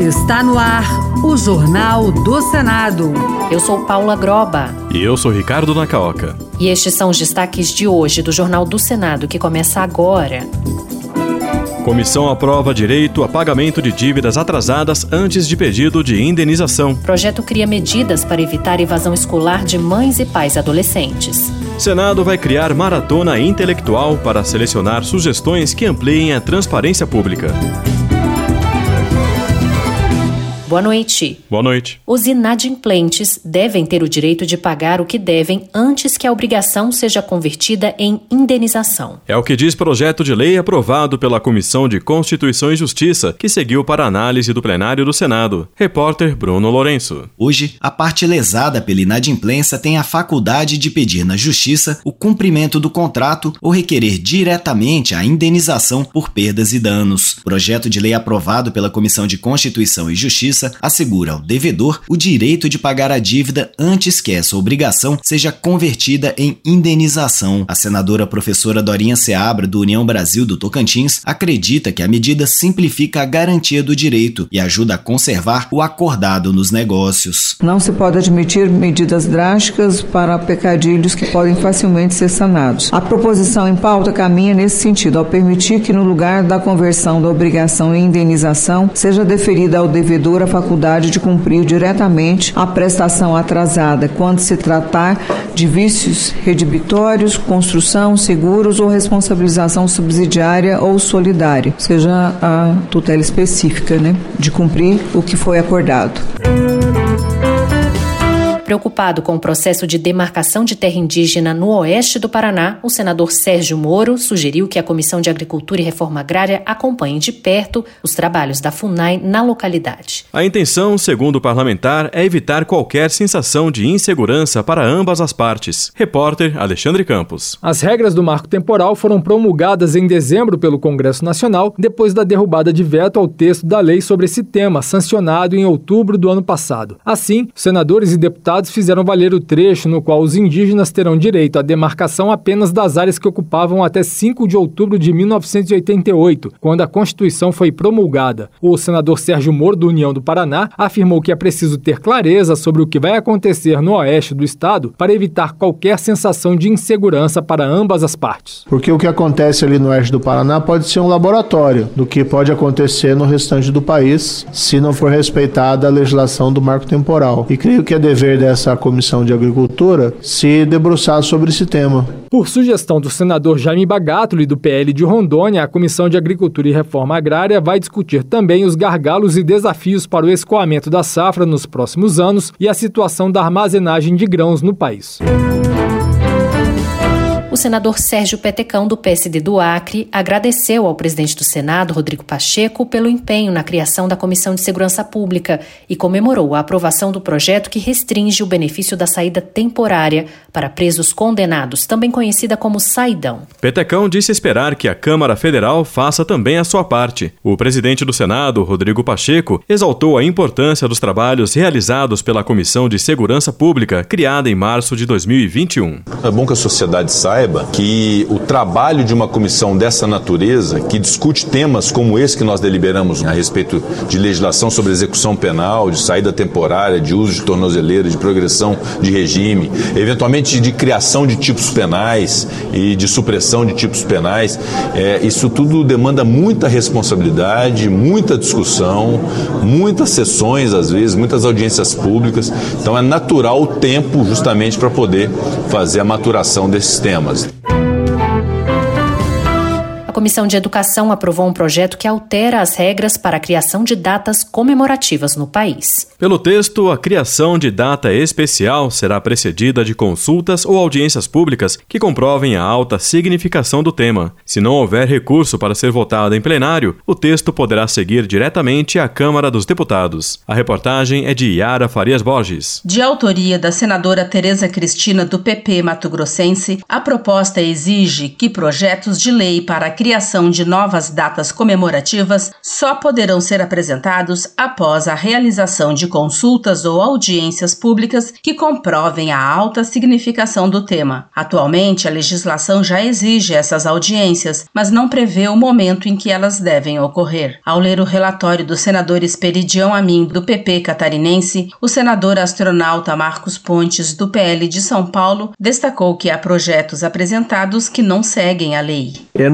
Está no ar o Jornal do Senado. Eu sou Paula Groba. E eu sou Ricardo Nacaoca. E estes são os destaques de hoje do Jornal do Senado, que começa agora. Comissão aprova direito a pagamento de dívidas atrasadas antes de pedido de indenização. Projeto cria medidas para evitar evasão escolar de mães e pais adolescentes. Senado vai criar maratona intelectual para selecionar sugestões que ampliem a transparência pública. Boa noite. Boa noite. Os inadimplentes devem ter o direito de pagar o que devem antes que a obrigação seja convertida em indenização. É o que diz projeto de lei aprovado pela Comissão de Constituição e Justiça, que seguiu para análise do plenário do Senado. Repórter Bruno Lourenço. Hoje, a parte lesada pela inadimplência tem a faculdade de pedir na Justiça o cumprimento do contrato ou requerer diretamente a indenização por perdas e danos. Projeto de lei aprovado pela Comissão de Constituição e Justiça Justiça assegura ao devedor o direito de pagar a dívida antes que essa obrigação seja convertida em indenização. A senadora professora Dorinha Seabra, do União Brasil do Tocantins, acredita que a medida simplifica a garantia do direito e ajuda a conservar o acordado nos negócios. Não se pode admitir medidas drásticas para pecadilhos que podem facilmente ser sanados. A proposição em pauta caminha nesse sentido, ao permitir que, no lugar da conversão da obrigação em indenização, seja deferida ao devedor a faculdade de cumprir diretamente a prestação atrasada quando se tratar de vícios redibitórios, construção, seguros ou responsabilização subsidiária ou solidária, seja a tutela específica, né, de cumprir o que foi acordado. Preocupado com o processo de demarcação de terra indígena no oeste do Paraná, o senador Sérgio Moro sugeriu que a Comissão de Agricultura e Reforma Agrária acompanhe de perto os trabalhos da FUNAI na localidade. A intenção, segundo o parlamentar, é evitar qualquer sensação de insegurança para ambas as partes. Repórter Alexandre Campos. As regras do marco temporal foram promulgadas em dezembro pelo Congresso Nacional, depois da derrubada de veto ao texto da lei sobre esse tema, sancionado em outubro do ano passado. Assim, senadores e deputados deputados fizeram valer o trecho no qual os indígenas terão direito à demarcação apenas das áreas que ocupavam até 5 de outubro de 1988, quando a Constituição foi promulgada. O senador Sérgio Moro, do União do Paraná, afirmou que é preciso ter clareza sobre o que vai acontecer no oeste do estado para evitar qualquer sensação de insegurança para ambas as partes. Porque o que acontece ali no oeste do Paraná pode ser um laboratório do que pode acontecer no restante do país se não for respeitada a legislação do marco temporal. E creio que é dever dessa essa comissão de agricultura se debruçar sobre esse tema. Por sugestão do senador Jaime Bagatoli, do PL de Rondônia, a Comissão de Agricultura e Reforma Agrária vai discutir também os gargalos e desafios para o escoamento da safra nos próximos anos e a situação da armazenagem de grãos no país. O senador Sérgio Petecão, do PSD do Acre, agradeceu ao presidente do Senado, Rodrigo Pacheco, pelo empenho na criação da Comissão de Segurança Pública e comemorou a aprovação do projeto que restringe o benefício da saída temporária para presos condenados, também conhecida como saidão. Petecão disse esperar que a Câmara Federal faça também a sua parte. O presidente do Senado, Rodrigo Pacheco, exaltou a importância dos trabalhos realizados pela Comissão de Segurança Pública, criada em março de 2021. É bom que a sociedade saiba saiba que o trabalho de uma comissão dessa natureza, que discute temas como esse que nós deliberamos a respeito de legislação sobre execução penal, de saída temporária, de uso de tornozeleira, de progressão de regime, eventualmente de criação de tipos penais e de supressão de tipos penais, é, isso tudo demanda muita responsabilidade, muita discussão, muitas sessões, às vezes, muitas audiências públicas. Então é natural o tempo justamente para poder fazer a maturação desses temas. was. A Comissão de Educação aprovou um projeto que altera as regras para a criação de datas comemorativas no país. Pelo texto, a criação de data especial será precedida de consultas ou audiências públicas que comprovem a alta significação do tema. Se não houver recurso para ser votado em plenário, o texto poderá seguir diretamente à Câmara dos Deputados. A reportagem é de Yara Farias Borges. De autoria da senadora Tereza Cristina do PP Mato Grossense, a proposta exige que projetos de lei para a criação de novas datas comemorativas só poderão ser apresentados após a realização de consultas ou audiências públicas que comprovem a alta significação do tema. Atualmente, a legislação já exige essas audiências, mas não prevê o momento em que elas devem ocorrer. Ao ler o relatório do senador Esperidião Amin, do PP catarinense, o senador astronauta Marcos Pontes, do PL de São Paulo, destacou que há projetos apresentados que não seguem a lei. É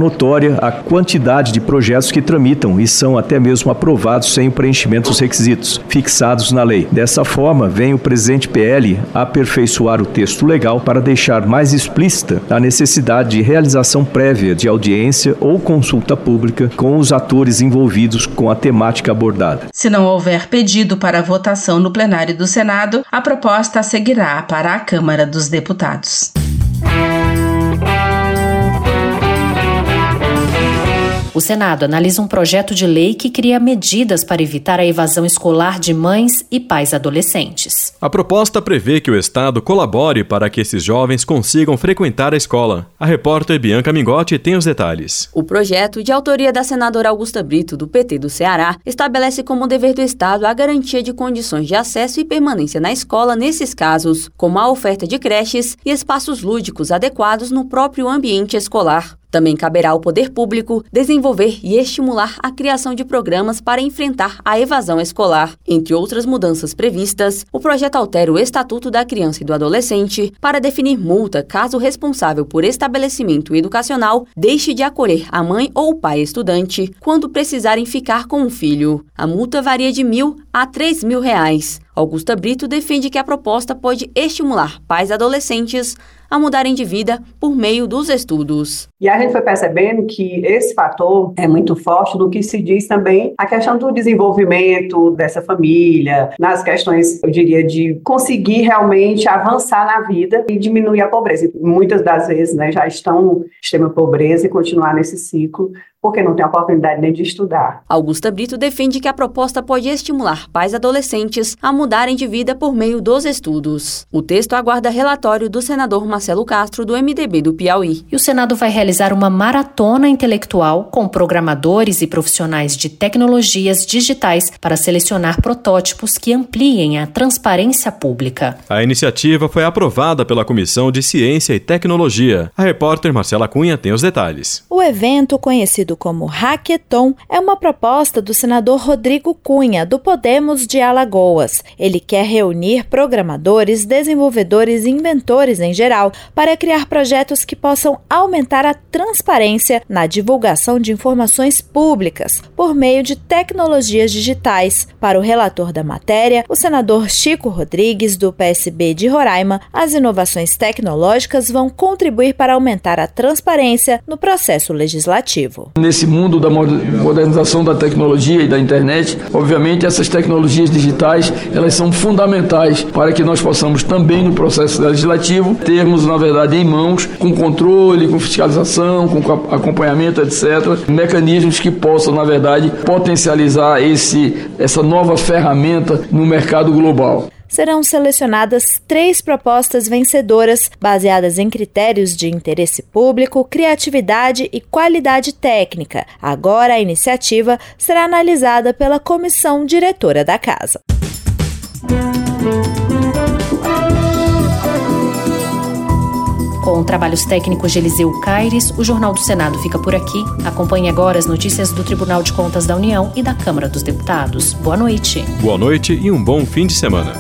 a quantidade de projetos que tramitam e são até mesmo aprovados sem o preenchimento dos requisitos fixados na lei. Dessa forma, vem o presidente PL aperfeiçoar o texto legal para deixar mais explícita a necessidade de realização prévia de audiência ou consulta pública com os atores envolvidos com a temática abordada. Se não houver pedido para votação no plenário do Senado, a proposta seguirá para a Câmara dos Deputados. O Senado analisa um projeto de lei que cria medidas para evitar a evasão escolar de mães e pais adolescentes. A proposta prevê que o Estado colabore para que esses jovens consigam frequentar a escola. A repórter Bianca Mingotti tem os detalhes. O projeto, de autoria da senadora Augusta Brito, do PT do Ceará, estabelece como dever do Estado a garantia de condições de acesso e permanência na escola nesses casos, como a oferta de creches e espaços lúdicos adequados no próprio ambiente escolar. Também caberá ao poder público desenvolver e estimular a criação de programas para enfrentar a evasão escolar. Entre outras mudanças previstas, o projeto altera o Estatuto da Criança e do Adolescente para definir multa caso o responsável por estabelecimento educacional deixe de acolher a mãe ou o pai estudante quando precisarem ficar com o filho. A multa varia de mil a três mil reais. Augusta Brito defende que a proposta pode estimular pais adolescentes a mudarem de vida por meio dos estudos. E a gente foi percebendo que esse fator é muito forte no que se diz também a questão do desenvolvimento dessa família, nas questões, eu diria, de conseguir realmente avançar na vida e diminuir a pobreza. Muitas das vezes né, já estão em extrema pobreza e continuar nesse ciclo porque não tem oportunidade nem de estudar. Augusta Brito defende que a proposta pode estimular pais adolescentes a mudarem de vida por meio dos estudos. O texto aguarda relatório do senador Marcelo Castro, do MDB do Piauí. E o Senado vai realizar uma maratona intelectual com programadores e profissionais de tecnologias digitais para selecionar protótipos que ampliem a transparência pública. A iniciativa foi aprovada pela Comissão de Ciência e Tecnologia. A repórter Marcela Cunha tem os detalhes. O evento, conhecido como Hackathon, é uma proposta do senador Rodrigo Cunha, do Podemos de Alagoas. Ele quer reunir programadores, desenvolvedores e inventores em geral para criar projetos que possam aumentar a transparência na divulgação de informações públicas por meio de tecnologias digitais. Para o relator da matéria, o senador Chico Rodrigues, do PSB de Roraima, as inovações tecnológicas vão contribuir para aumentar a transparência no processo legislativo. Nesse mundo da modernização da tecnologia e da internet, obviamente essas tecnologias digitais, elas são fundamentais para que nós possamos também no processo legislativo termos, na verdade, em mãos, com controle, com fiscalização, com acompanhamento, etc., mecanismos que possam, na verdade, potencializar esse, essa nova ferramenta no mercado global serão selecionadas três propostas vencedoras baseadas em critérios de interesse público, criatividade e qualidade técnica. Agora a iniciativa será analisada pela comissão diretora da casa. Com trabalhos técnicos de Eliseu Caires, o Jornal do Senado fica por aqui. Acompanhe agora as notícias do Tribunal de Contas da União e da Câmara dos Deputados. Boa noite. Boa noite e um bom fim de semana.